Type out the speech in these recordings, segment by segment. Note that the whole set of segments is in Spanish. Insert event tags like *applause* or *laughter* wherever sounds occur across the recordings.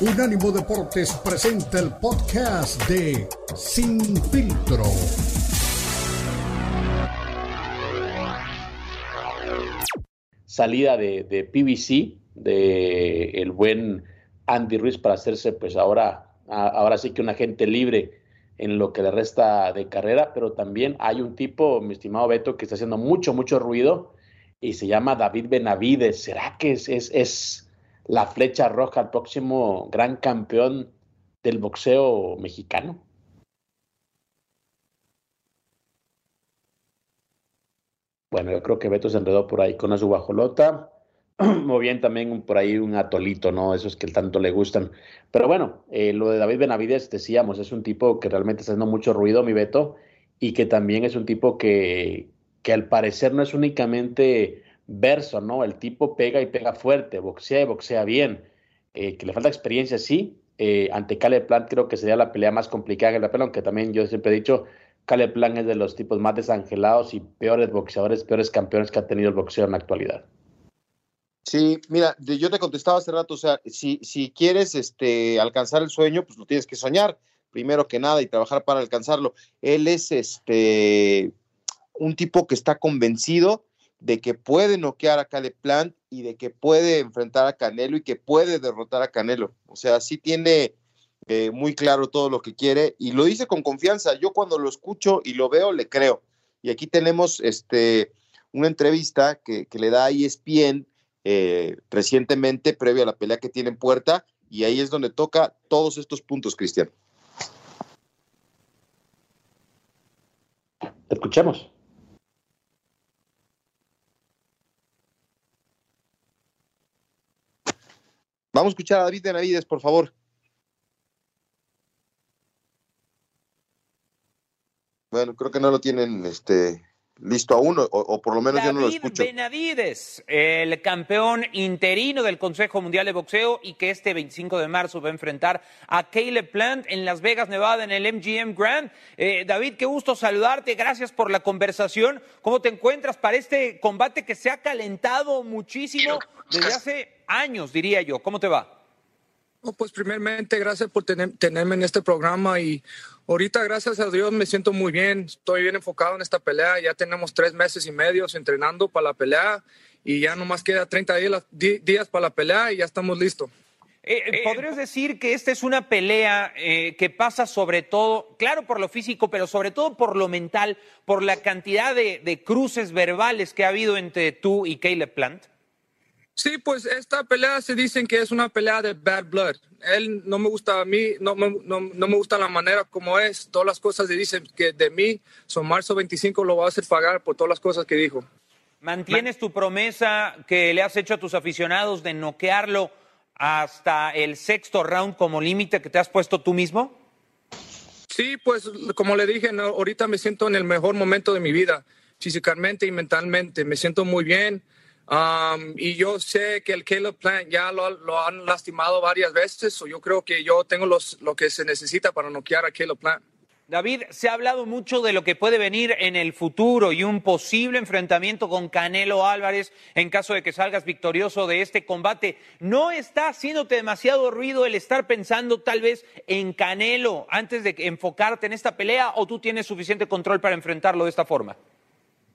Unánimo Deportes presenta el podcast de Sin Filtro. Salida de, de PBC, de el buen Andy Ruiz para hacerse pues ahora, ahora sí que un agente libre en lo que le resta de carrera, pero también hay un tipo, mi estimado Beto, que está haciendo mucho, mucho ruido y se llama David Benavides. ¿Será que es, es, es la flecha roja al próximo gran campeón del boxeo mexicano. Bueno, yo creo que Beto se enredó por ahí con su guajolota. Muy bien también por ahí un atolito, ¿no? Esos que tanto le gustan. Pero bueno, eh, lo de David Benavides, decíamos, es un tipo que realmente está haciendo mucho ruido, mi Beto, y que también es un tipo que, que al parecer no es únicamente verso, ¿no? El tipo pega y pega fuerte, boxea y boxea bien. Eh, que le falta experiencia, sí. Eh, ante Caleb Plant creo que sería la pelea más complicada en la pelea, aunque también yo siempre he dicho, Caleb Plant es de los tipos más desangelados y peores boxeadores, peores campeones que ha tenido el boxeo en la actualidad. Sí, mira, yo te contestaba hace rato, o sea, si, si quieres este, alcanzar el sueño, pues lo tienes que soñar, primero que nada, y trabajar para alcanzarlo. Él es este, un tipo que está convencido de que puede noquear a Caleb Plant y de que puede enfrentar a Canelo y que puede derrotar a Canelo. O sea, sí tiene eh, muy claro todo lo que quiere y lo dice con confianza. Yo cuando lo escucho y lo veo, le creo. Y aquí tenemos este, una entrevista que, le da a ESPN eh, recientemente, previo a la pelea que tiene en puerta, y ahí es donde toca todos estos puntos, Cristian. Escuchemos. Vamos a escuchar a David Benavides, por favor. Bueno, creo que no lo tienen este, listo aún, o, por lo menos yo no lo escucho. Benavides, el campeón interino del Consejo Mundial de Boxeo y que este 25 de marzo va a enfrentar a Caleb Plant en Las Vegas, Nevada, en el MGM Grand. Eh, David, qué gusto saludarte, gracias por la conversación. ¿Cómo te encuentras para este combate que se ha calentado muchísimo desde hace años, diría yo. ¿Cómo te va? pues primeramente, gracias por tenerme en este programa y ahorita, gracias a Dios, me siento muy bien. Estoy bien enfocado en esta pelea. Ya tenemos tres meses y medio entrenando para la pelea y ya nomás queda 30 días, para la pelea y ya estamos listos. Eh, eh, ¿Podrías decir que esta es una pelea eh, que pasa sobre todo, claro por lo físico, pero sobre todo por lo mental, por la cantidad de, de cruces verbales que ha habido entre tú y Caleb Plant? Sí, pues esta pelea se dicen que es una pelea de bad blood. Él no me gusta a mí, no, no, me gusta la manera como es. Todas las cosas que dicen que de mí, son marzo 25 lo va a hacer pagar por todas las cosas que dijo. ¿Mantienes tu promesa que le has hecho a tus aficionados de noquearlo hasta el sexto round como límite que te has puesto tú mismo? Sí, pues como le dije, ahorita me siento en el mejor momento de mi vida, físicamente y mentalmente. Me siento muy bien. Um, y yo sé que el Caleb Plant ya lo, han lastimado varias veces, o yo creo que yo tengo los, lo que se necesita para noquear a Caleb Plant. David, se ha hablado mucho de lo que puede venir en el futuro y un posible enfrentamiento con Canelo Álvarez en caso de que salgas victorioso de este combate. ¿No está haciéndote demasiado ruido el estar pensando tal vez en Canelo antes de enfocarte en esta pelea o tú tienes suficiente control para enfrentarlo de esta forma?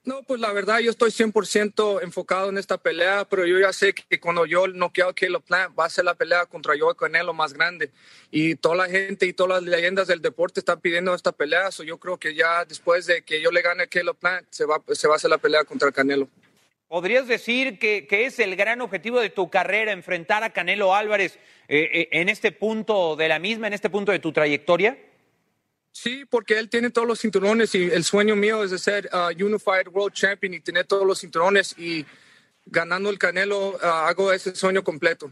No, pues la verdad yo estoy 100% enfocado en esta pelea, pero yo ya sé que cuando yo noqueo a Caleb Plant va a ser la pelea contra yo Canelo más grande. Y toda la gente y todas las leyendas del deporte están pidiendo esta pelea, so yo creo que ya después de que yo le gane a Caleb Plant se va, se va a hacer la pelea contra Canelo. ¿Podrías decir que, que, es el gran objetivo de tu carrera enfrentar a Canelo Álvarez eh, eh, en este punto de la misma, en este punto de tu trayectoria? Sí, porque él tiene todos los cinturones y el sueño mío es de ser uh, Unified World Champion y tener todos los cinturones y ganando el Canelo uh, hago ese sueño completo.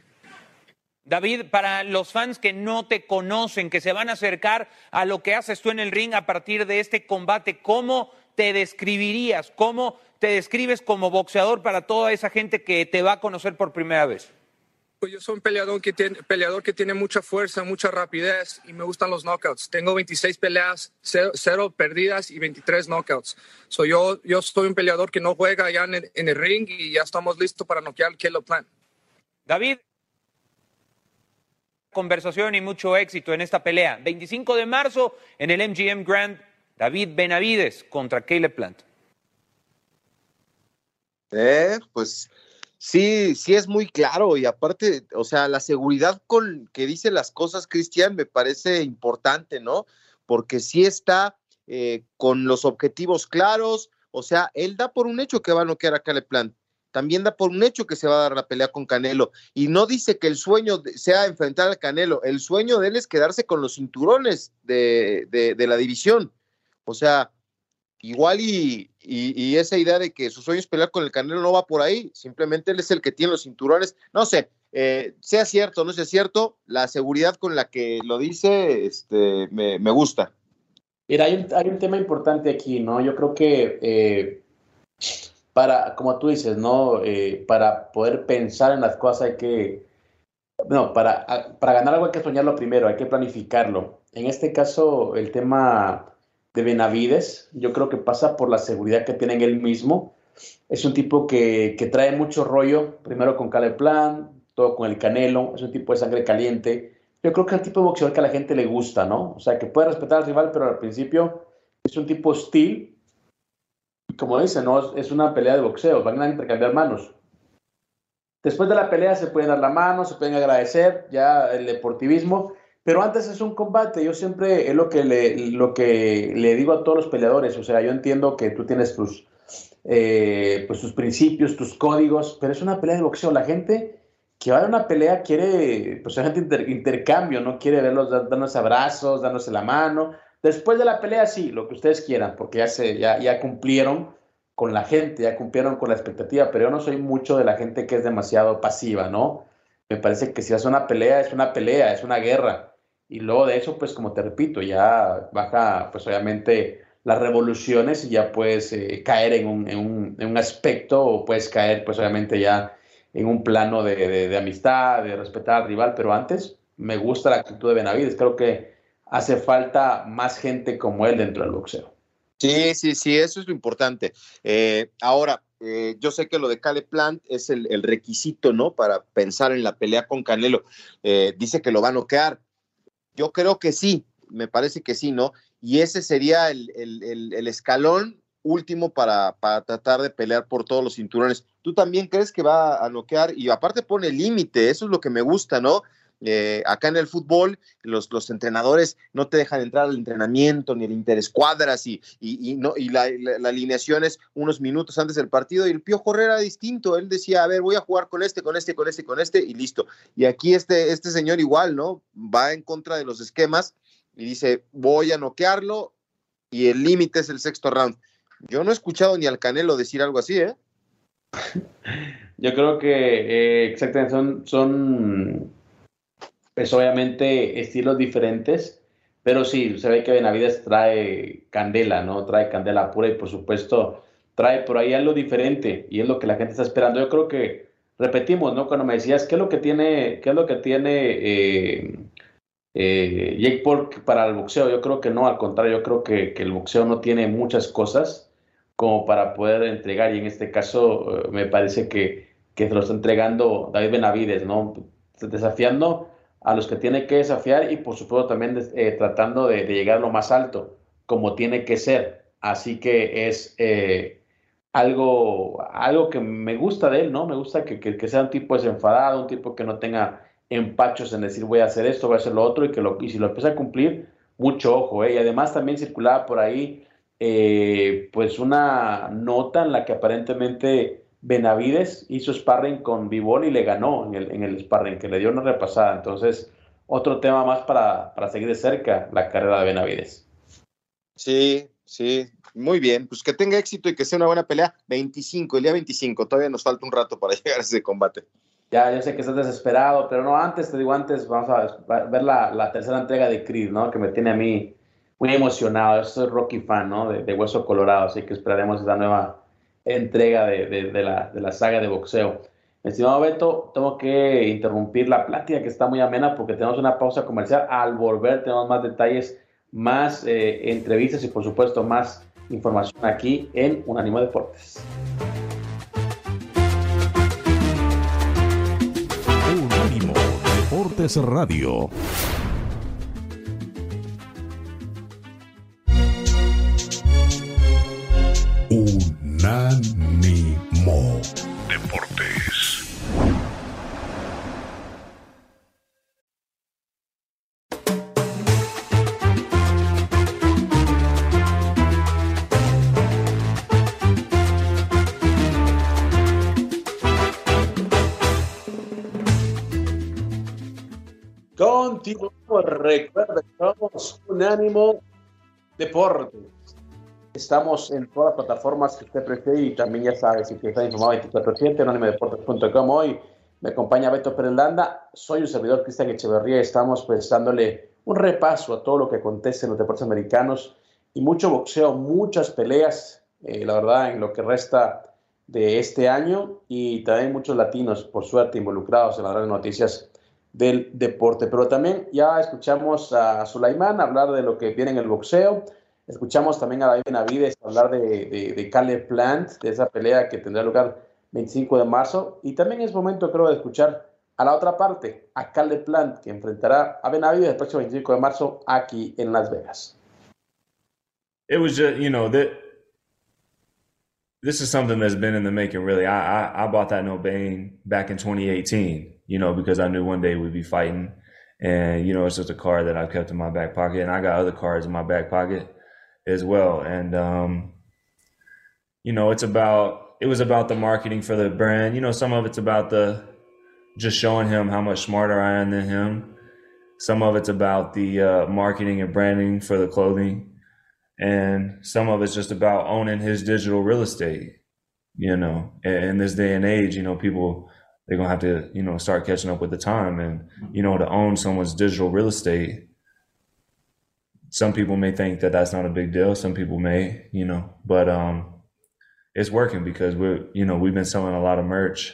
David, para los fans que no te conocen, que se van a acercar a lo que haces tú en el ring a partir de este combate, ¿cómo te describirías? ¿Cómo te describes como boxeador para toda esa gente que te va a conocer por primera vez? Pues yo soy un peleador que, tiene, peleador que tiene mucha fuerza, mucha rapidez y me gustan los knockouts. Tengo 26 peleas, 0, perdidas y 23 knockouts. So yo, yo soy un peleador que no juega ya en el, ring y ya estamos listos para noquear el Kilo Plan. David, conversación y mucho éxito en esta pelea. 25 de marzo en el MGM Grand, David Benavides contra Caleb Plant. Eh, pues sí, sí es muy claro y aparte, o sea, la seguridad con que dice las cosas, Cristian, me parece importante, ¿no? Porque sí está eh, con los objetivos claros, o sea, él da por un hecho que va a noquear a Caleb Plant también da por un hecho que se va a dar la pelea con Canelo. Y no dice que el sueño sea enfrentar al Canelo, el sueño de él es quedarse con los cinturones de, la división. O sea, igual y, esa idea de que su sueño es pelear con el Canelo no va por ahí, simplemente él es el que tiene los cinturones. No sé, eh, sea cierto o no sea cierto, la seguridad con la que lo dice este, me, gusta. Mira, hay un, hay un, tema importante aquí, ¿no? Yo creo que eh, para, como tú dices, ¿no? Eh, para poder pensar en las cosas hay que, no, para, para ganar algo hay que soñarlo primero, hay que planificarlo. En este caso, el tema de Benavides, yo creo que pasa por la seguridad que tiene en él mismo. Es un tipo que, que trae mucho rollo, primero con Caleb Plan, todo con el Canelo, es un tipo de sangre caliente. Yo creo que es el tipo de boxeador que a la gente le gusta, ¿no? O sea, que puede respetar al rival, pero al principio es un tipo hostil como dice, no es una pelea de boxeo, van a intercambiar manos. Después de la pelea se pueden dar la mano, se pueden agradecer, ya el deportivismo, pero antes es un combate. Yo siempre es lo que le, lo que le digo a todos los peleadores, o sea, yo entiendo que tú tienes tus, eh, pues tus principios, tus códigos, pero es una pelea de boxeo. La gente que va a una pelea quiere, pues gente intercambio, no quiere verlos darnos abrazos, dándose la mano. Después de la pelea, sí, lo que ustedes quieran, porque ya, se, ya, ya cumplieron con la gente, ya cumplieron con la expectativa, pero yo no soy mucho de la gente que es demasiado pasiva, ¿no? Me parece que si hace una pelea, es una pelea, es una guerra. Y luego de eso, pues como te repito, ya baja, pues obviamente las revoluciones y ya puedes eh, caer en un, en, un, en un, aspecto o puedes caer, pues obviamente ya en un plano de, de, amistad, de respetar al rival, pero antes me gusta la actitud de Benavides, creo que hace falta más gente como él dentro del boxeo. Sí, sí, sí, eso es lo importante. Eh, ahora, eh, yo sé que lo de Cale Plant es el, requisito, ¿no? Para pensar en la pelea con Canelo. Dice que lo va a noquear. Yo creo que sí, me parece que sí, ¿no? Y ese sería el, escalón último para, para, tratar de pelear por todos los cinturones. ¿Tú también crees que va a noquear? Y aparte pone límite, eso es lo que me gusta, ¿no? Eh, acá en el fútbol los, los, entrenadores no te dejan entrar al entrenamiento ni el interescuadras y, y, no, y la, alineación es unos minutos antes del partido y el Pío Correa era distinto, él decía, a ver, voy a jugar con este, con este, con este, con este y listo. Y aquí este, este señor igual, ¿no? Va en contra de los esquemas y dice, voy a noquearlo y el límite es el sexto round. Yo no he escuchado ni al Canelo decir algo así, ¿eh? Yo creo que eh, exactamente son, son pues obviamente estilos diferentes, pero sí, se ve que Benavides trae candela, ¿no? Trae candela pura y por supuesto trae por ahí algo diferente y es lo que la gente está esperando. Yo creo que repetimos, ¿no? Cuando me decías, ¿qué es lo que tiene, qué es lo que tiene eh, eh, Jake Paul para el boxeo? Yo creo que no, al contrario, yo creo que, que, el boxeo no tiene muchas cosas como para poder entregar y en este caso eh, me parece que, que se lo está entregando David Benavides, ¿no? Desafiando a los que tiene que desafiar y por supuesto también eh, tratando de, llegar lo más alto, como tiene que ser. Así que es eh, algo, algo que me gusta de él, ¿no? Me gusta que, que, sea un tipo desenfadado, un tipo que no tenga empachos en decir voy a hacer esto, voy a hacer lo otro y que lo, y si lo empieza a cumplir, mucho ojo, ¿eh? Y además también circulaba por ahí eh, pues una nota en la que aparentemente Benavides hizo sparring con Vivol y le ganó en el, en el sparring, que le dio una repasada. Entonces, otro tema más para, para seguir de cerca la carrera de Benavides. Sí, sí, muy bien. Pues que tenga éxito y que sea una buena pelea. 25, el día 25. Todavía nos falta un rato para *laughs* llegar a ese combate. Ya, yo sé que estás desesperado, pero no, antes, te digo, antes vamos a ver la, la tercera entrega de Creed, ¿no? Que me tiene a mí muy emocionado. Yo soy Rocky fan, ¿no? De, de Hueso Colorado, así que esperaremos esa nueva entrega de, la, saga de boxeo. Estimado Beto, tengo que interrumpir la plática que está muy amena porque tenemos una pausa comercial. Al volver tenemos más detalles, más eh, entrevistas y por supuesto más información aquí en Unánimo Deportes. Unánimo. Deportes Radio. Unánimo Deportes. Estamos en todas las plataformas que usted prefiere y también ya sabe, si quiere estar informado 24-7, unánimodeportes.com. Hoy me acompaña Beto Pérez Landa, soy un servidor Cristian Echeverría y estamos pues un repaso a todo lo que acontece en los deportes americanos y mucho boxeo, muchas peleas, eh, la verdad, en lo que resta de este año y también muchos latinos, por suerte, involucrados en las grandes noticias del deporte. Pero también ya escuchamos a Sulaimán hablar de lo que viene en el boxeo. Escuchamos también a David Navides hablar de, de, de Plant, de esa pelea que tendrá lugar 25 de marzo. Y también es momento, creo, de escuchar a la otra parte, a Caleb Plant, que enfrentará a Benavides el próximo 25 de marzo aquí en Las Vegas. It was just, you know, that this is something that's been in the making, really. I, bought that No Bane back in 2018, you know, because I knew one day we'd be fighting. And, you know, it's just a card that I've kept in my back pocket. And I got other cards in my back pocket as well. And, um, you know, it's about, it was about the marketing for the brand. You know, some of it's about the, just showing him how much smarter I am than him. Some of it's about the uh, marketing and branding for the clothing and some of it's just about owning his digital real estate you know in this day and age you know people they're gonna have to you know start catching up with the time. And you know to own someone's digital real estate some people may think that that's not a big deal. Some people may you know but um it's working because we're you know we've been selling a lot of merch.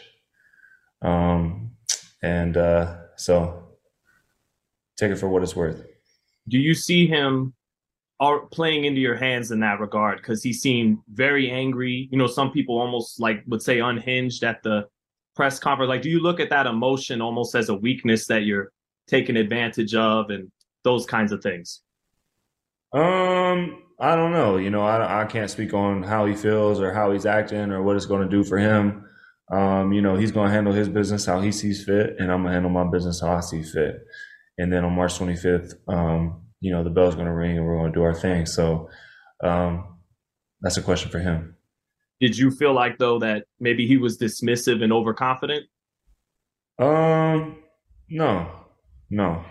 Um and uh so take it for what it's worth. Do you see him are playing into your hands in that regard? Because he seemed very angry. You know, some people almost like would say unhinged at the press conference. Like, do you look at that emotion almost as a weakness that you're taking advantage of and those kinds of things? Um, I don't know. You know, I, I can't speak on how he feels or how he's acting or what it's going to do for him. Um, you know, he's going to handle his business how he sees fit, and I'm going to handle my business how I see fit. And then on March 25th, um, you know the bell's going to ring and we're going to do our thing. So um, that's a question for him. Did you feel like though that maybe he was dismissive and overconfident? Um, no, no,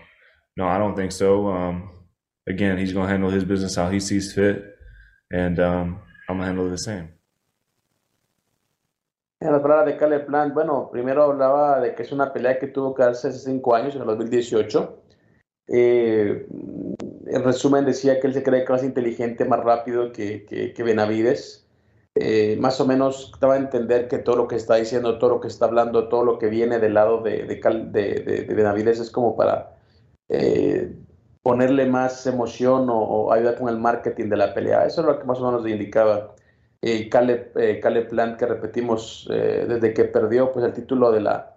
no, I don't think so. Um, again, he's going to handle his business how he sees fit, and um, I'm going to handle it the same. En las palabras de Caleb Plant, bueno, primero hablaba de que es una pelea que tuvo que darse hace cinco años, en el 2018. Eh, en resumen, decía que él se cree que es más inteligente, más rápido que, que, que Benavides. Eh, más o menos estaba a entender que todo lo que está diciendo, todo lo que está hablando, todo lo que viene del lado de, de, de, de Benavides es como para eh, ponerle más emoción o, ayudar con el marketing de la pelea. Eso es lo que más o menos le indicaba eh, Caleb, eh, que repetimos, eh, desde que perdió pues, el título de la,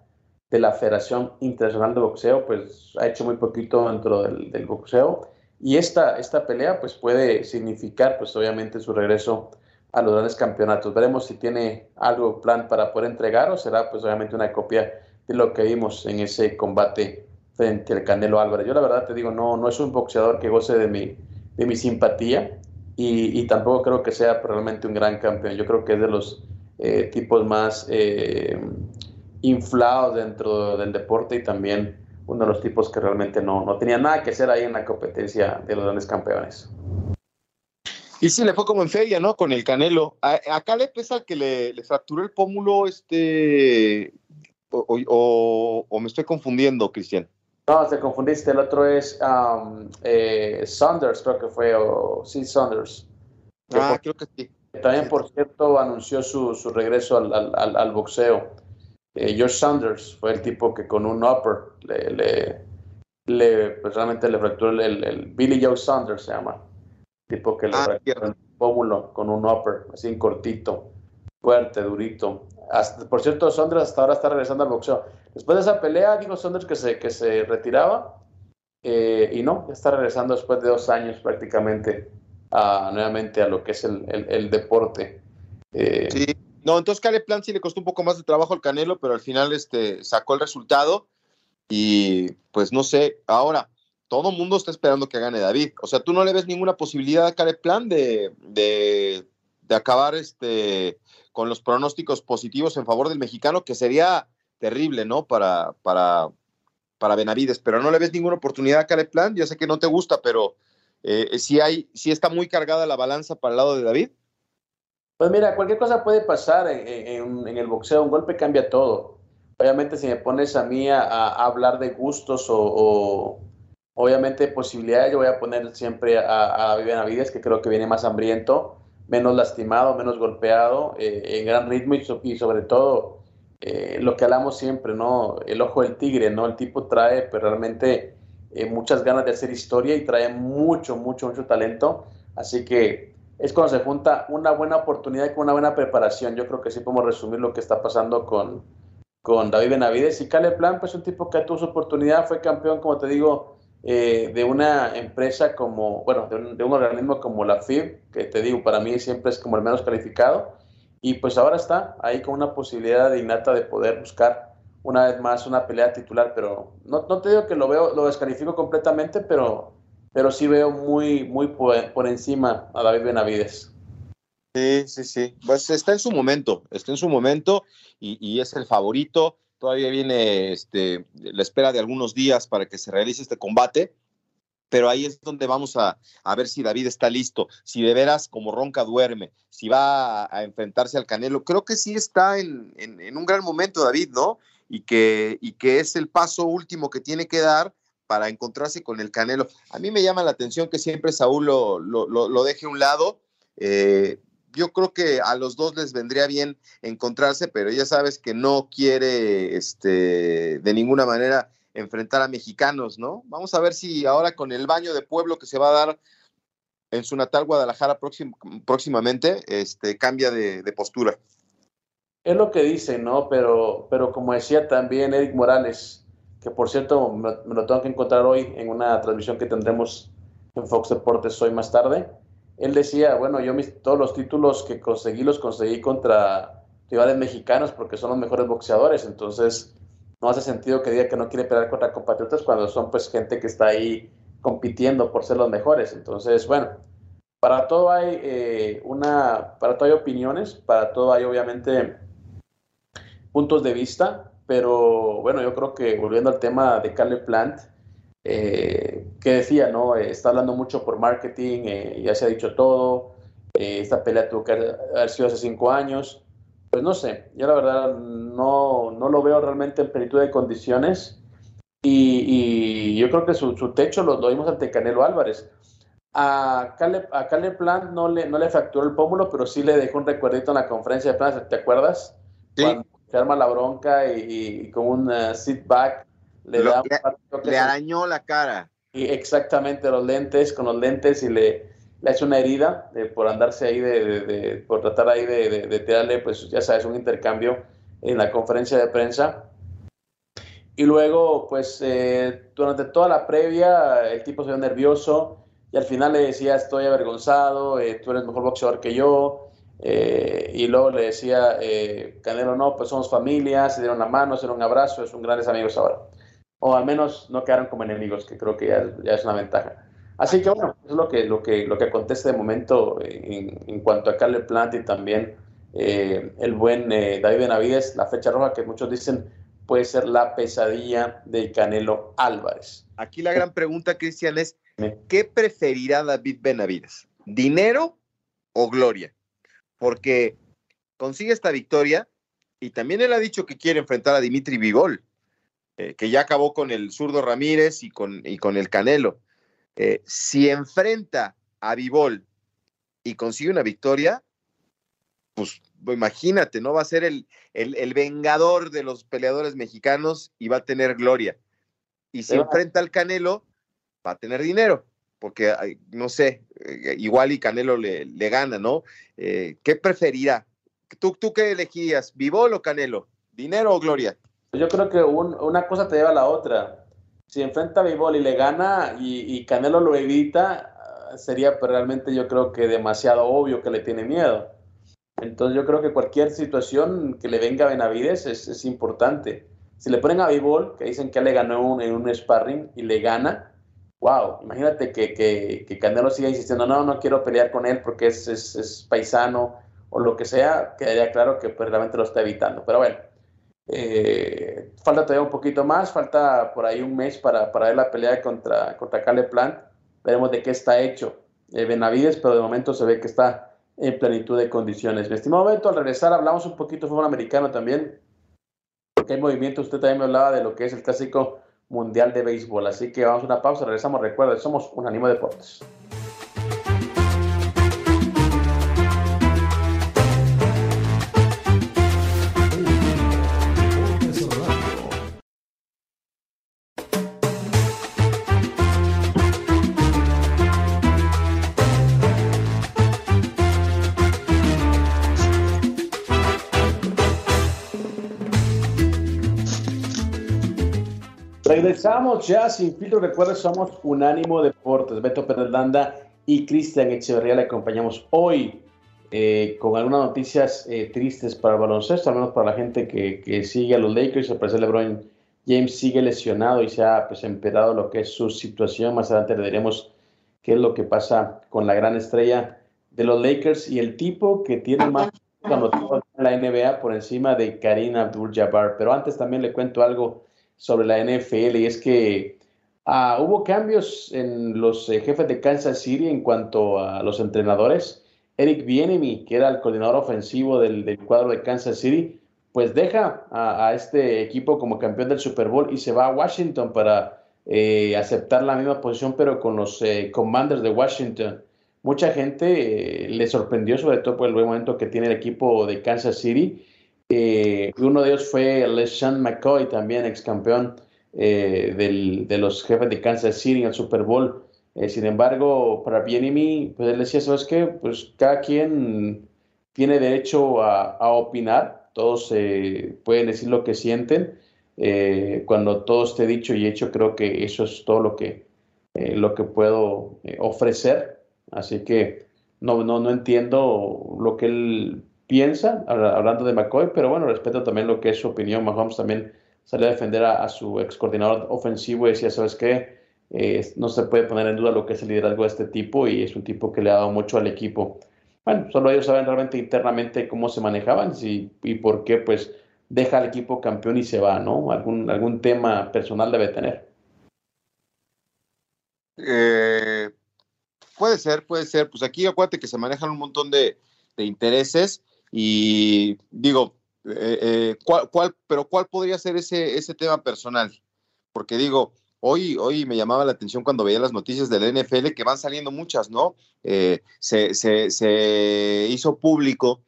de la Federación Internacional de Boxeo, pues ha hecho muy poquito dentro del, del boxeo. Y esta, esta pelea pues puede significar pues obviamente su regreso a los grandes campeonatos. Veremos si tiene algo plan para poder entregar o será pues obviamente una copia de lo que vimos en ese combate frente al Canelo Álvarez. Yo la verdad te digo, no, no es un boxeador que goce de mi, de mi simpatía y, y tampoco creo que sea realmente un gran campeón. Yo creo que es de los eh, tipos más eh, inflados dentro del deporte y también uno de los tipos que realmente no, no tenía nada que hacer ahí en la competencia de los grandes campeones. Y sí, le fue como en feria, ¿no? Con el Canelo. A, acá le pesa que le, le, fracturó el pómulo, este. O, o, o, me estoy confundiendo, Cristian. No, te confundiste. El otro es um, eh, Saunders, creo que fue, o sí, Saunders. Ah, creo que sí. También, por cierto, anunció su, su regreso al, al, al boxeo. Eh, George Sanders fue el tipo que con un upper le, le, le pues realmente le fracturó el, el, el, Billy Joe Sanders se llama tipo que le Ah, el pómulo con un upper así cortito fuerte durito. Hasta, por cierto Sanders hasta ahora está regresando al boxeo. Después de esa pelea dijo Saunders que se, que se retiraba eh, y no, está regresando después de dos años prácticamente a, nuevamente a lo que es el, el, deporte. Eh, sí, no, entonces Caleb Plant sí le costó un poco más de trabajo al Canelo, pero al final este, sacó el resultado y pues no sé, ahora todo mundo está esperando que gane David. O sea, tú no le ves ninguna posibilidad a Caleb Plant de, de, de acabar este, con los pronósticos positivos en favor del mexicano, que sería terrible, ¿no? Para, para, para Benavides, pero no le ves ninguna oportunidad a Caleb Plant. Yo sé que no te gusta, pero eh, si hay, si está muy cargada la balanza para el lado de David. Pues mira, cualquier cosa puede pasar en, el boxeo, un golpe cambia todo. Obviamente si me pones a mí a, hablar de gustos o, obviamente posibilidades, yo voy a poner siempre a, a Benavides, que creo que viene más hambriento, menos lastimado, menos golpeado, eh, en gran ritmo y sobre todo eh, lo que hablamos siempre, ¿no? El ojo del tigre, ¿no? El tipo trae pues, realmente eh, muchas ganas de hacer historia y trae mucho, mucho, mucho talento. Así que es cuando se junta una buena oportunidad con una buena preparación. Yo creo que sí podemos resumir lo que está pasando con, con David Benavides. Y Caleb Plan, pues un tipo que tuvo su oportunidad, fue campeón, como te digo, eh, de una empresa como, bueno, de un, organismo como la FIB, que te digo, para mí siempre es como el menos calificado y pues ahora está ahí con una posibilidad de innata de poder buscar una vez más una pelea titular, pero no, no te digo que lo veo, lo descalifico completamente, pero, pero sí veo muy, muy por, encima a David Benavides. Sí, sí, sí. Pues está en su momento, está en su momento y, y, es el favorito. Todavía viene este, la espera de algunos días para que se realice este combate pero ahí es donde vamos a, ver si David está listo, si de veras como Ronca duerme, si va a, enfrentarse al Canelo. Creo que sí está en, un gran momento David, ¿no? Y que, y que es el paso último que tiene que dar para encontrarse con el Canelo. A mí me llama la atención que siempre Saúl lo, lo, deje a un lado. Eh, yo creo que a los dos les vendría bien encontrarse, pero ya sabes que no quiere este, de ninguna manera enfrentar a mexicanos, ¿no? Vamos a ver si ahora con el baño de pueblo que se va a dar en su natal Guadalajara próximamente, este, cambia de, postura. Es lo que dice, ¿no? Pero, pero como decía también Eric Morales, que por cierto me, lo tengo que encontrar hoy en una transmisión que tendremos en Fox Deportes hoy más tarde, él decía, bueno, yo mis, todos los títulos que conseguí los conseguí contra rivales mexicanos porque son los mejores boxeadores, entonces no hace sentido que diga que no quiere pelear contra compatriotas cuando son pues gente que está ahí compitiendo por ser los mejores. Entonces, bueno, para todo hay eh, una, para todo hay opiniones, para todo hay obviamente puntos de vista, pero bueno, yo creo que volviendo al tema de Caleb Plant, eh, que decía, ¿no? Eh, está hablando mucho por marketing, ya se ha dicho todo, esta pelea tuvo que haber sido hace cinco años, pues no sé, yo la verdad no, no lo veo realmente en plenitud de condiciones y, yo creo que su, techo lo, lo, vimos ante Canelo Álvarez. A Caleb, a Caleb Plant no le, no le fracturó el pómulo, pero sí le dejó un recuerdito en la conferencia de prensa, ¿te acuerdas? Sí. Cuando se arma la bronca y, con un uh, sit back le, da le arañó la cara. Y exactamente los lentes, con los lentes y le, le ha hecho una herida eh, por andarse ahí, de, por tratar ahí de, de, tirarle, pues ya sabes, un intercambio en la conferencia de prensa. Y luego, pues eh, durante toda la previa, el tipo se ve nervioso y al final le decía, estoy avergonzado, eh, tú eres mejor boxeador que yo. y luego le decía, Canelo, no, pues somos familia, se dieron la mano, se dieron un abrazo, son grandes amigos ahora. O al menos no quedaron como enemigos, que creo que ya, ya es una ventaja. Así que bueno, es lo que, lo que, lo que acontece de momento en, en cuanto a Caleb Plant y también eh, el buen eh, David Benavides, la fecha roja que muchos dicen puede ser la pesadilla de Canelo Álvarez. Aquí la gran pregunta, Cristian, es ¿qué preferirá David Benavides? ¿Dinero o gloria? Porque consigue esta victoria y también él ha dicho que quiere enfrentar a Dimitri Vigol, eh, que ya acabó con el zurdo Ramírez y con, y con el Canelo. Eh, si enfrenta a Vivol y consigue una victoria, pues, pues imagínate, ¿no? Va a ser el, el, vengador de los peleadores mexicanos y va a tener gloria. Y si enfrenta al Canelo, va a tener dinero, porque no sé, eh, igual y Canelo le, le gana, ¿no? Eh, ¿Qué preferirá? ¿Tú, ¿Tú qué elegías, Vivol o Canelo? ¿Dinero o gloria? Yo creo que una cosa te lleva a la otra. Si enfrenta a Bivol y le gana y, Canelo lo evita, ah, sería pues, realmente yo creo que demasiado obvio que le tiene miedo. Entonces yo creo que cualquier situación que le venga a Benavides es, importante. Si le ponen a Bivol, que dicen que le ganó en un sparring y le gana, wow, imagínate que, que, Canelo siga insistiendo, no, no quiero pelear con él porque es, es, paisano o lo que sea, quedaría claro que pues, realmente lo está evitando. Pero bueno, eh, falta todavía un poquito más, falta por ahí un mes para, para ver la pelea contra, contra Caleb Plant. Veremos de qué está hecho eh, Benavides, pero de momento se ve que está en plenitud de condiciones. Mi estimado Beto, al regresar hablamos un poquito de fútbol americano también, porque hay movimiento. Usted también me hablaba de lo que es el clásico mundial de béisbol. Así que vamos a una pausa, regresamos. Recuerda, somos un ánimo deportes. Regresamos ya sin filtro. Recuerda, somos Unánimo Deportes. Beto Landa y Cristian Echeverría le acompañamos hoy eh, con algunas noticias eh, tristes para el baloncesto, al menos para la gente que, sigue a los Lakers. El presidente LeBron James sigue lesionado y se ha pues, empeorado lo que es su situación. Más adelante le diremos qué es lo que pasa con la gran estrella de los Lakers y el tipo que tiene más en la NBA por encima de Karim Abdul-Jabbar. Pero antes también le cuento algo sobre la NFL y es que ah, hubo cambios en los eh, jefes de Kansas City en cuanto a los entrenadores. Eric Bienemy, que era el coordinador ofensivo del, cuadro de Kansas City, pues deja a, este equipo como campeón del Super Bowl y se va a Washington para eh, aceptar la misma posición, pero con los eh, Commanders de Washington. Mucha gente le sorprendió, sobre todo por el buen momento que tiene el equipo de Kansas City. Eh, uno de ellos fue LeSean McCoy, también ex campeón eh, de los jefes de Kansas City en el Super Bowl. Eh, sin embargo, para Bienemy, pues él decía, ¿sabes qué? Pues cada quien tiene derecho a, opinar, todos pueden decir lo que sienten. cuando todo esté dicho y hecho, creo que eso es todo lo que, lo que puedo ofrecer. Así que no, no, no entiendo lo que él piensa, hablando de McCoy, pero bueno, respeto también lo que es su opinión. Mahomes también salió a defender a, su ex coordinador ofensivo y decía, ¿sabes qué? Eh, no se puede poner en duda lo que es el liderazgo de este tipo y es un tipo que le ha dado mucho al equipo. Bueno, solo ellos saben realmente internamente cómo se manejaban y, por qué pues deja al equipo campeón y se va, ¿no? Algún, algún tema personal debe tener. Eh, puede ser, puede ser. Pues aquí acuérdate que se manejan un montón de intereses y digo, eh, eh, ¿cuál, pero ¿cuál podría ser ese, ese tema personal? Porque digo, hoy, hoy me llamaba la atención cuando veía las noticias del NFL, que van saliendo muchas, ¿no? Eh, se, se, hizo público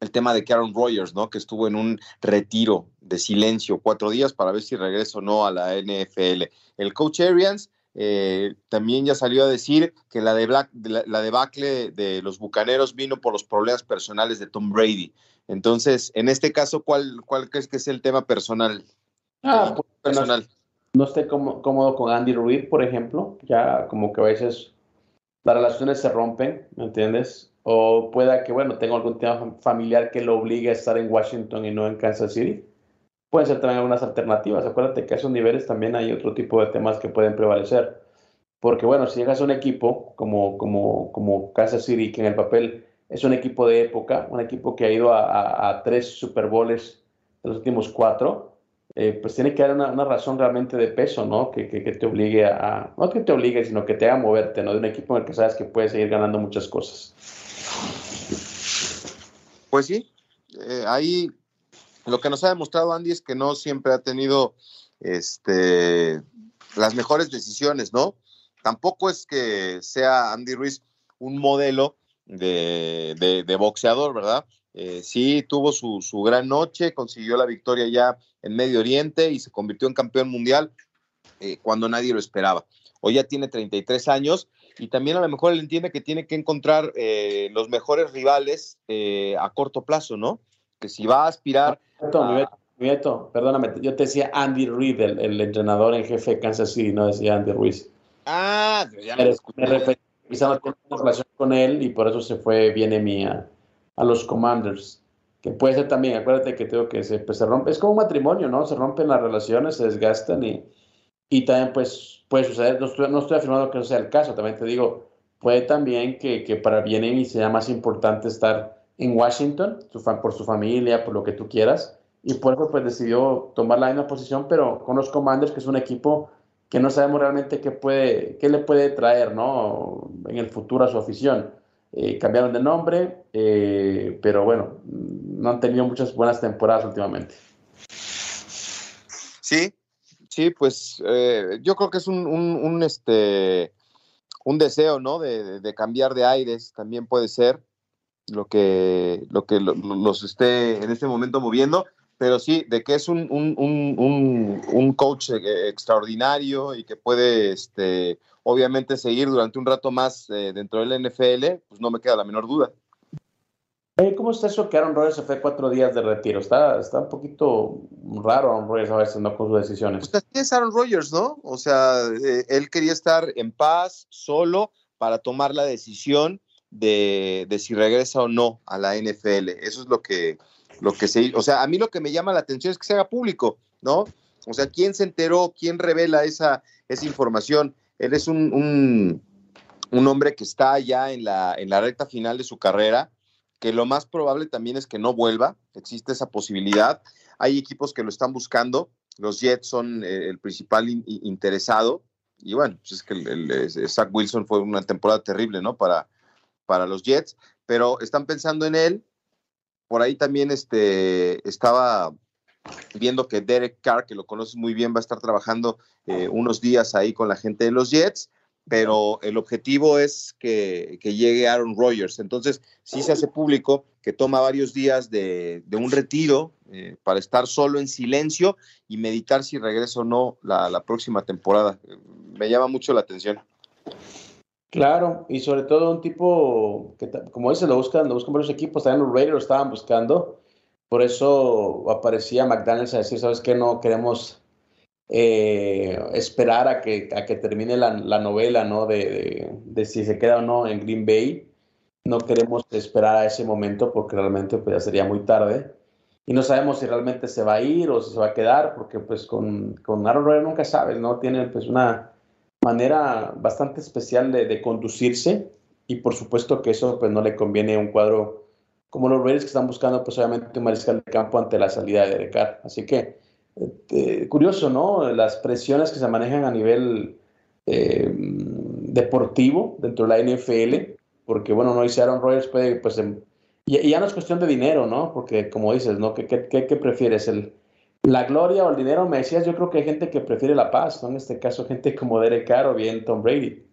el tema de Karen Rogers, ¿no? Que estuvo en un retiro de silencio cuatro días para ver si regreso o no a la NFL. El coach Arians eh, también ya salió a decir que la, de Black, la, debacle de los Bucaneros vino por los problemas personales de Tom Brady. Entonces, en este caso, ¿cuál, cuál crees que es el tema personal? Ah, pues, personal. No, esté cómodo con Andy Reid, por ejemplo. Ya como que a veces las relaciones se rompen, ¿me entiendes? O pueda que, bueno, tenga algún tema familiar que lo obligue a estar en Washington y no en Kansas City pueden ser también algunas alternativas. Acuérdate que a esos niveles también hay otro tipo de temas que pueden prevalecer. Porque bueno, si llegas a un equipo como, como, como Kansas City, que en el papel es un equipo de época, un equipo que ha ido a, tres Super Bowls de los últimos cuatro, eh, pues tiene que haber una, razón realmente de peso, ¿no? Que, que, te obligue a, no que te obligue, sino que te haga moverte, ¿no? De un equipo en el que sabes que puedes seguir ganando muchas cosas. Pues sí, eh, ahí lo que nos ha demostrado Andy es que no siempre ha tenido este, las mejores decisiones, ¿no? Tampoco es que sea Andy Ruiz un modelo de, boxeador, ¿verdad? Eh, sí, tuvo su, gran noche, consiguió la victoria ya en Medio Oriente y se convirtió en campeón mundial eh, cuando nadie lo esperaba. Hoy ya tiene 33 años y también a lo mejor él entiende que tiene que encontrar eh, los mejores rivales a corto plazo, ¿no? Que si va a aspirar Nieto, perdóname, yo te decía Andy Reid, el, entrenador en jefe de Kansas City, no decía Andy Ruiz. Ah, ya me, me referí, quizá no tiene una relación con él y por eso se fue, viene mía a los Commanders. Que puede ser también, acuérdate que tengo que se, pues, se rompe, es como un matrimonio, ¿no? Se rompen las relaciones, se desgastan y, y también pues puede suceder, no estoy, no estoy afirmando que eso sea el caso, también te digo, puede también que, que para bien y sea más importante estar en Washington por su familia, por lo que tú quieras, y por eso pues decidió tomar la misma posición, pero con los Commanders, que es un equipo que no sabemos realmente qué, puede, qué le puede traer ¿no? en el futuro a su afición. Eh, cambiaron de nombre, eh, pero bueno, no han tenido muchas buenas temporadas últimamente. Sí, sí, pues eh, yo creo que es un, un, este, un deseo, ¿no? De, de, cambiar de aires, también puede ser lo que, lo que los esté en este momento moviendo pero sí, de que es un, un, un, un, coach eh, extraordinario y que puede, este, obviamente, seguir durante un rato más eh, dentro del NFL, pues no me queda la menor duda. ¿Cómo está eso que Aaron Rodgers se fue cuatro días de retiro? Está, está un poquito raro Aaron Rodgers a veces, ¿no? Con sus decisiones. Pues así es Aaron Rodgers, ¿no? O sea, eh, él quería estar en paz, solo, para tomar la decisión de, de si regresa o no a la NFL. Eso es lo que, lo que se, o sea, a mí lo que me llama la atención es que se haga público, ¿no? O sea, ¿quién se enteró? ¿Quién revela esa, esa información? Él es un, un, un, hombre que está ya en la, en la recta final de su carrera, que lo más probable también es que no vuelva, existe esa posibilidad. Hay equipos que lo están buscando, los Jets son eh, el principal interesado, y bueno, pues es que el, Zach Wilson fue una temporada terrible, ¿no? Para, para los Jets, pero están pensando en él, por ahí también este, estaba viendo que Derek Carr, que lo conoces muy bien, va a estar trabajando eh, unos días ahí con la gente de los Jets, pero el objetivo es que, llegue Aaron Rodgers. Entonces, sí se hace público que toma varios días de, un retiro eh, para estar solo en silencio y meditar si regresa o no la, la próxima temporada. Me llama mucho la atención. Claro, y sobre todo un tipo que, como dice, lo buscan, lo buscan varios equipos, también los Raiders lo estaban buscando, por eso aparecía McDaniels a decir, ¿sabes qué? No queremos eh, esperar a que, a que termine la, novela, ¿no? De, de, si se queda o no en Green Bay. No queremos esperar a ese momento porque realmente pues, ya sería muy tarde. Y no sabemos si realmente se va a ir o si se va a quedar, porque pues con, con Aaron Rodgers nunca sabes, ¿no? Tiene pues una manera bastante especial de, conducirse y por supuesto que eso pues no le conviene a un cuadro como los Raiders que están buscando pues obviamente un mariscal de campo ante la salida de Derek. Así que eh, curioso, ¿no? Las presiones que se manejan a nivel eh, deportivo dentro de la NFL, porque bueno, no dice Aaron puede pues em, y, ya no es cuestión de dinero, ¿no? Porque como dices, ¿no? ¿Qué, qué, qué prefieres? ¿El, la gloria o el dinero, me decías, yo creo que hay gente que prefiere la paz, ¿no? En este caso, gente como Derek Carr o bien Tom Brady.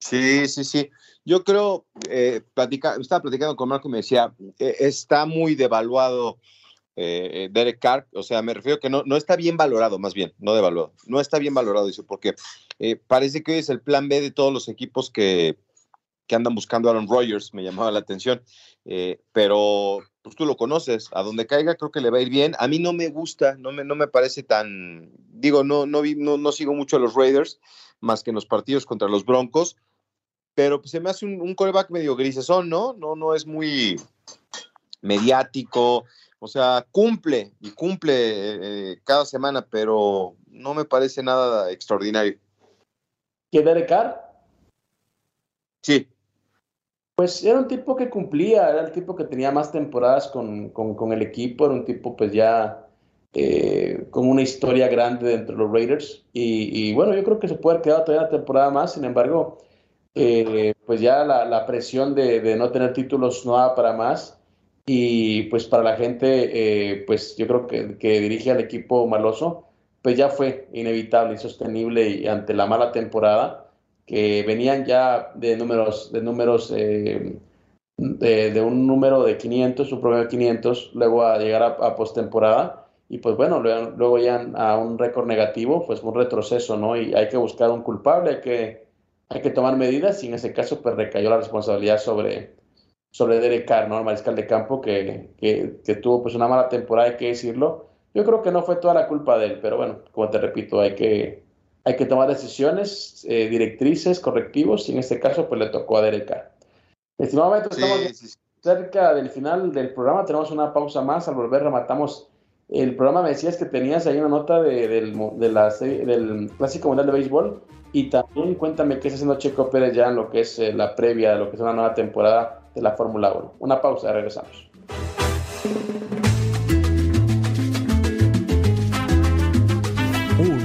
Sí, sí, sí. Yo creo, eh, estaba platicando con Marco y me decía, eh, está muy devaluado eh, Derek Carr, o sea, me refiero que no, no está bien valorado, más bien, no devaluado, no está bien valorado, dice, porque parece que hoy es el plan B de todos los equipos que, que andan buscando a Aaron Rodgers, me llamaba la atención, pero pues tú lo conoces, a donde caiga creo que le va a ir bien. A mí no me gusta, no me, no me parece tan, digo, no, no, no, no sigo mucho a los Raiders, más que en los partidos contra los Broncos, pero pues, se me hace un, un coreback medio grisesón, ¿no? No, no es muy mediático, o sea, cumple y cumple eh, cada semana, pero no me parece nada extraordinario. ¿Qué Derek Carr? Sí. Pues era un tipo que cumplía, era el tipo que tenía más temporadas con, con, el equipo, era un tipo pues ya eh, con una historia grande dentro de los Raiders. Y, bueno, yo creo que se puede haber quedado todavía una temporada más, sin embargo, eh, pues ya la, presión de, de, no tener títulos no da para más. Y pues para la gente, eh, pues yo creo que, que dirige al equipo maloso, pues ya fue inevitable, insostenible y ante la mala temporada que venían ya de números, de números eh, de, un número de 500, un promedio de 500, luego a llegar a, postemporada y pues bueno, luego, ya a un récord negativo, pues un retroceso, ¿no? Y hay que buscar un culpable, hay que, hay que tomar medidas y en ese caso pues recayó la responsabilidad sobre, sobre Derek Carr, ¿no? El mariscal de campo que, que, tuvo pues una mala temporada, hay que decirlo. Yo creo que no fue toda la culpa de él, pero bueno, como te repito, hay que, hay que tomar decisiones, eh, directrices, correctivos, y en este caso pues le tocó a Derek Carr. Estimado estamos cerca del final del programa, tenemos una pausa más, al volver rematamos el programa, me decías que tenías ahí una nota de, del, de la del Clásico Mundial de Béisbol, y también cuéntame qué está haciendo Checo Pérez ya en lo que es eh, la previa de lo que es una nueva temporada de la Fórmula 1. Una pausa, regresamos.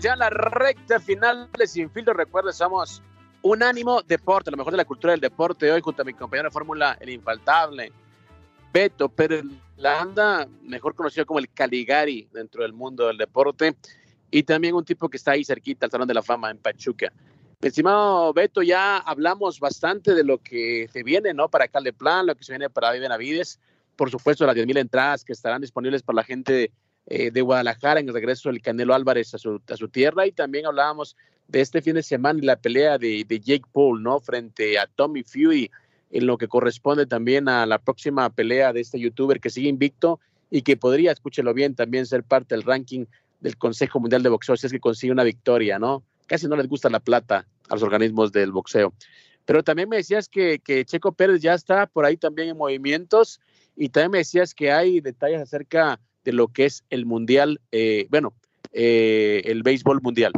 Ya en la recta final de Sin Filtro. Recuerden, somos Unánimo Deporte, lo mejor de la cultura del deporte. Hoy, junto a mi compañero de fórmula, el infaltable Beto Pérez Landa, mejor conocido como el Caligari dentro del mundo del deporte. Y también un tipo que está ahí cerquita al Salón de la Fama en Pachuca. Estimado Beto, ya hablamos bastante de lo que se viene, ¿no? Para Plan, lo que se viene para Viven Avides. Por supuesto, las 10.000 entradas que estarán disponibles para la gente eh, de Guadalajara en el regreso del Canelo Álvarez a su, a su, tierra y también hablábamos de este fin de semana y la pelea de, de, Jake Paul, ¿no? Frente a Tommy Fury en lo que corresponde también a la próxima pelea de este youtuber que sigue invicto y que podría, escúchelo bien, también ser parte del ranking del Consejo Mundial de Boxeo si es que consigue una victoria, ¿no? Casi no les gusta la plata a los organismos del boxeo. Pero también me decías que, que Checo Pérez ya está por ahí también en movimientos y también me decías que hay detalles acerca lo que es el mundial, eh, bueno, eh, el béisbol mundial.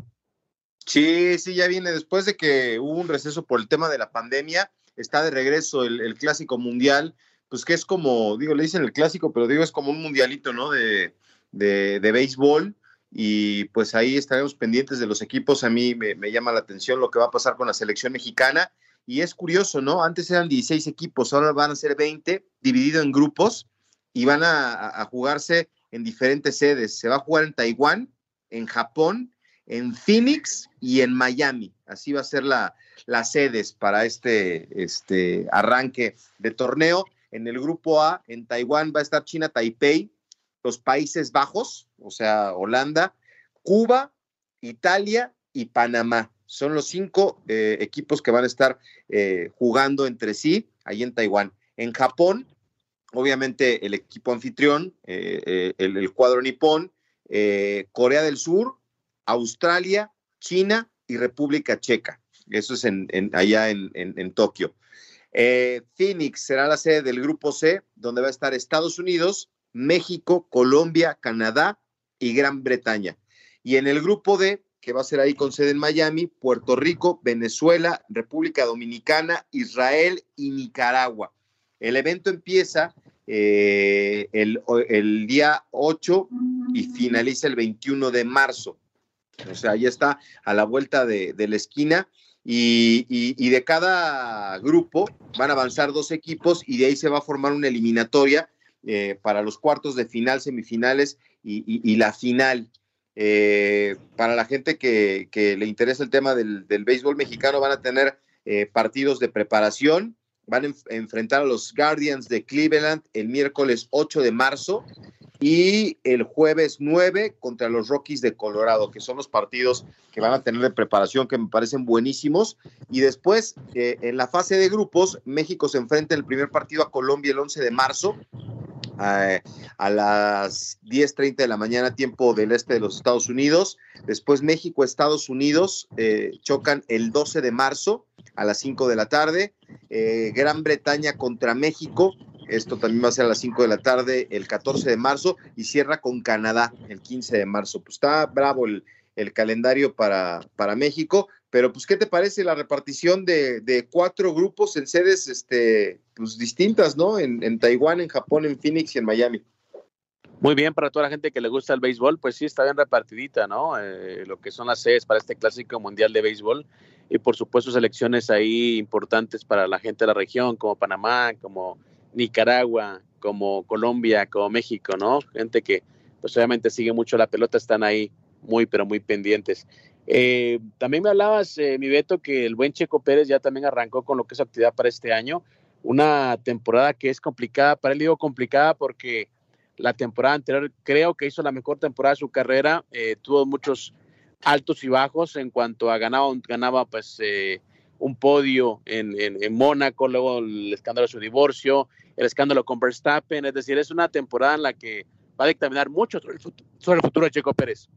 Sí, sí, ya viene después de que hubo un receso por el tema de la pandemia, está de regreso el, clásico mundial, pues que es como, digo, le dicen el clásico, pero digo, es como un mundialito, ¿no? De, de, béisbol y pues ahí estaremos pendientes de los equipos. A mí me, llama la atención lo que va a pasar con la selección mexicana y es curioso, ¿no? Antes eran 16 equipos, ahora van a ser 20, dividido en grupos y van a jugarse en diferentes sedes. Se va a jugar en Taiwán, en Japón, en Phoenix y en Miami. Así va a ser la, las sedes para este, este arranque de torneo. En el grupo A, en Taiwán va a estar China, Taipei, los Países Bajos, o sea, Holanda, Cuba, Italia y Panamá. Son los cinco eh, equipos que van a estar eh, jugando entre sí ahí en Taiwán. En Japón obviamente el equipo anfitrión, eh, eh, el, cuadro nipón, eh, Corea del Sur, Australia, China y República Checa. Eso es en, allá en, Tokio. Phoenix será la sede del grupo C, donde va a estar Estados Unidos, México, Colombia, Canadá y Gran Bretaña. Y en el grupo D, que va a ser ahí con sede en Miami, Puerto Rico, Venezuela, República Dominicana, Israel y Nicaragua. El evento empieza eh, el, día 8 y finaliza el 21 de marzo. O sea, ya está a la vuelta de, la esquina y, de cada grupo van a avanzar dos equipos y de ahí se va a formar una eliminatoria eh, para los cuartos de final, semifinales y, la final. Eh, para la gente que, le interesa el tema del, del béisbol mexicano, van a tener partidos de preparación, van a enfrentar a los Guardians de Cleveland el miércoles 8 de marzo y el jueves 9 contra los Rockies de Colorado, que son los partidos que van a tener de preparación que me parecen buenísimos. Y después, eh, en la fase de grupos, México se enfrenta en el primer partido a Colombia el 11 de marzo. A las 10.30 de la mañana, tiempo del este de los Estados Unidos. Después México, Estados Unidos eh, chocan el 12 de marzo a las 5 de la tarde. Eh, Gran Bretaña contra México, esto también va a ser a las 5 de la tarde el 14 de marzo y cierra con Canadá el 15 de marzo. Pues está bravo el, calendario para, para México, pero pues ¿qué te parece la repartición de, cuatro grupos en sedes este, pues, distintas, ¿no? En, en Taiwán, en Japón, en Phoenix y en Miami. Muy bien, para toda la gente que le gusta el béisbol, pues sí, está bien repartidita, ¿no? Eh, lo que son las sedes para este clásico mundial de béisbol. Y por supuesto selecciones ahí importantes para la gente de la región, como Panamá, como Nicaragua, como Colombia, como México, ¿no? Gente que pues obviamente sigue mucho la pelota, están ahí muy, pero muy pendientes. Eh, también me hablabas, eh, mi Beto, que el buen Checo Pérez ya también arrancó con lo que es actividad para este año. Una temporada que es complicada, para él digo complicada porque la temporada anterior creo que hizo la mejor temporada de su carrera, eh, tuvo muchos altos y bajos en cuanto a ganaba, ganaba pues un podio en, en, Mónaco, luego el escándalo de su divorcio, el escándalo con Verstappen, es decir, es una temporada en la que va a dictaminar mucho sobre el futuro, sobre el futuro de Checo Pérez.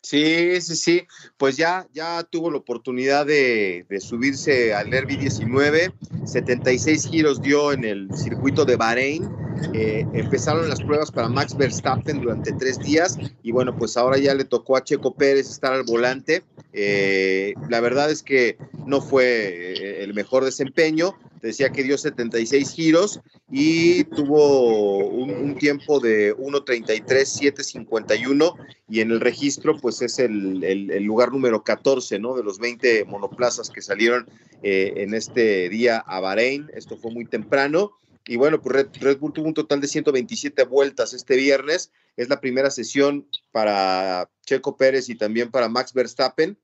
Sí, sí, sí. Pues ya, ya tuvo la oportunidad de, subirse al Derby 19. 76 giros dio en el circuito de Bahrein. Eh, empezaron las pruebas para Max Verstappen durante tres días y bueno, pues ahora ya le tocó a Checo Pérez estar al volante. Eh, la verdad es que no fue eh, el mejor desempeño, decía que dio 76 giros y tuvo un, tiempo de 1.33.751 y en el registro pues es el, lugar número 14, ¿no? De los 20 monoplazas que salieron eh, en este día a Bahrein, esto fue muy temprano. Y bueno, pues Red, Bull tuvo un total de 127 vueltas este viernes. Es la primera sesión para Checo Pérez y también para Max Verstappen.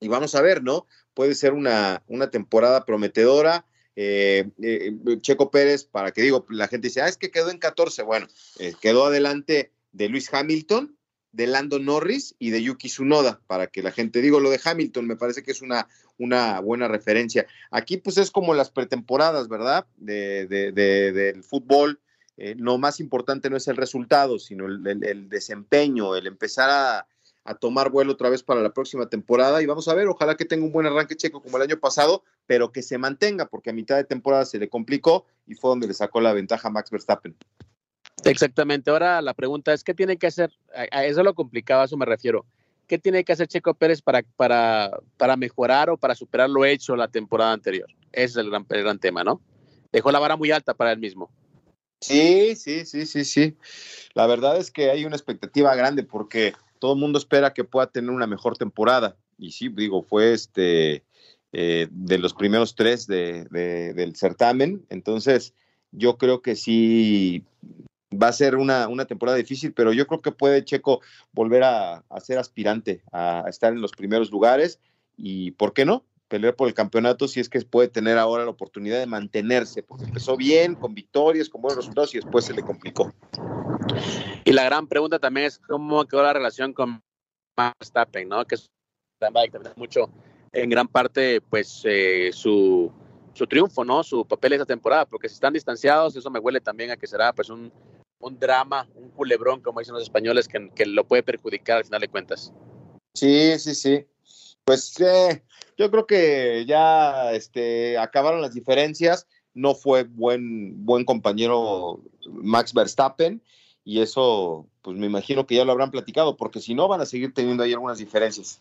Y vamos a ver, ¿no? Puede ser una, una temporada prometedora. Eh, eh, Checo Pérez, para que digo, la gente dice, ah, es que quedó en 14. Bueno, eh, quedó adelante de Luis Hamilton, de Lando Norris y de Yuki Tsunoda, para que la gente digo lo de Hamilton, me parece que es una, una buena referencia. Aquí pues es como las pretemporadas, ¿verdad? De, del fútbol. lo más importante no es el resultado, sino el desempeño, el empezar a, a tomar vuelo otra vez para la próxima temporada y vamos a ver, ojalá que tenga un buen arranque checo como el año pasado, pero que se mantenga, porque a mitad de temporada se le complicó y fue donde le sacó la ventaja a Max Verstappen. Exactamente, ahora la pregunta es, ¿qué tiene que hacer? A eso lo complicado, a eso me refiero. ¿Qué tiene que hacer Checo Pérez para, para, para mejorar o para superar lo hecho la temporada anterior? Ese es el gran, tema, ¿no? Dejó la vara muy alta para él mismo. Sí, sí, sí, sí, sí. La verdad es que hay una expectativa grande porque todo el mundo espera que pueda tener una mejor temporada. Y sí, digo, fue este eh, de los primeros tres de, del certamen. Entonces, yo creo que sí va a ser una, una, temporada difícil, pero yo creo que puede Checo volver a, a, ser aspirante, a estar en los primeros lugares y, ¿por qué no? Pelear por el campeonato si es que puede tener ahora la oportunidad de mantenerse, porque empezó bien, con victorias, con buenos resultados y después se le complicó. Y la gran pregunta también es cómo quedó la relación con Verstappen, ¿no? Que a mucho en gran parte, pues, eh, su, su triunfo, ¿no? Su papel esa temporada, porque si están distanciados, eso me huele también a que será, pues, un, un drama, un culebrón, como dicen los españoles, que, que, lo puede perjudicar al final de cuentas. Sí, sí, sí. Pues eh, yo creo que ya este, acabaron las diferencias. No fue buen, buen compañero Max Verstappen y eso, pues me imagino que ya lo habrán platicado, porque si no, van a seguir teniendo ahí algunas diferencias.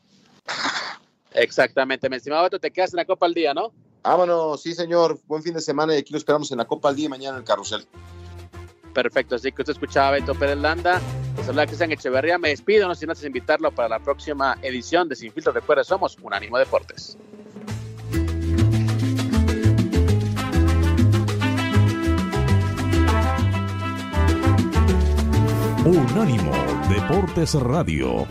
Exactamente, mi estimado Beto, te quedas en la Copa al Día, ¿no? Vámonos, sí, señor. Buen fin de semana y aquí lo esperamos en la Copa al Día y mañana en el carrusel. Perfecto, así que usted escuchaba a Beto Pérez Landa, les habla Cristian Echeverría. Me despido, no sin antes invitarlo para la próxima edición de Sin Filtro. Recuerda, somos Unánimo Deportes. Unánimo Deportes Radio.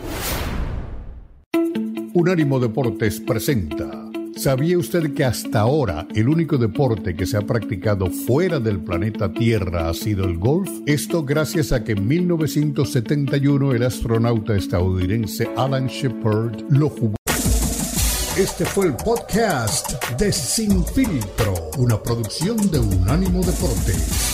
Unánimo Deportes presenta. ¿Sabía usted que hasta ahora el único deporte que se ha practicado fuera del planeta Tierra ha sido el golf? Esto gracias a que en 1971 el astronauta estadounidense Alan Shepard lo jugó. Este fue el podcast de Sin Filtro, una producción de Unánimo Deportes.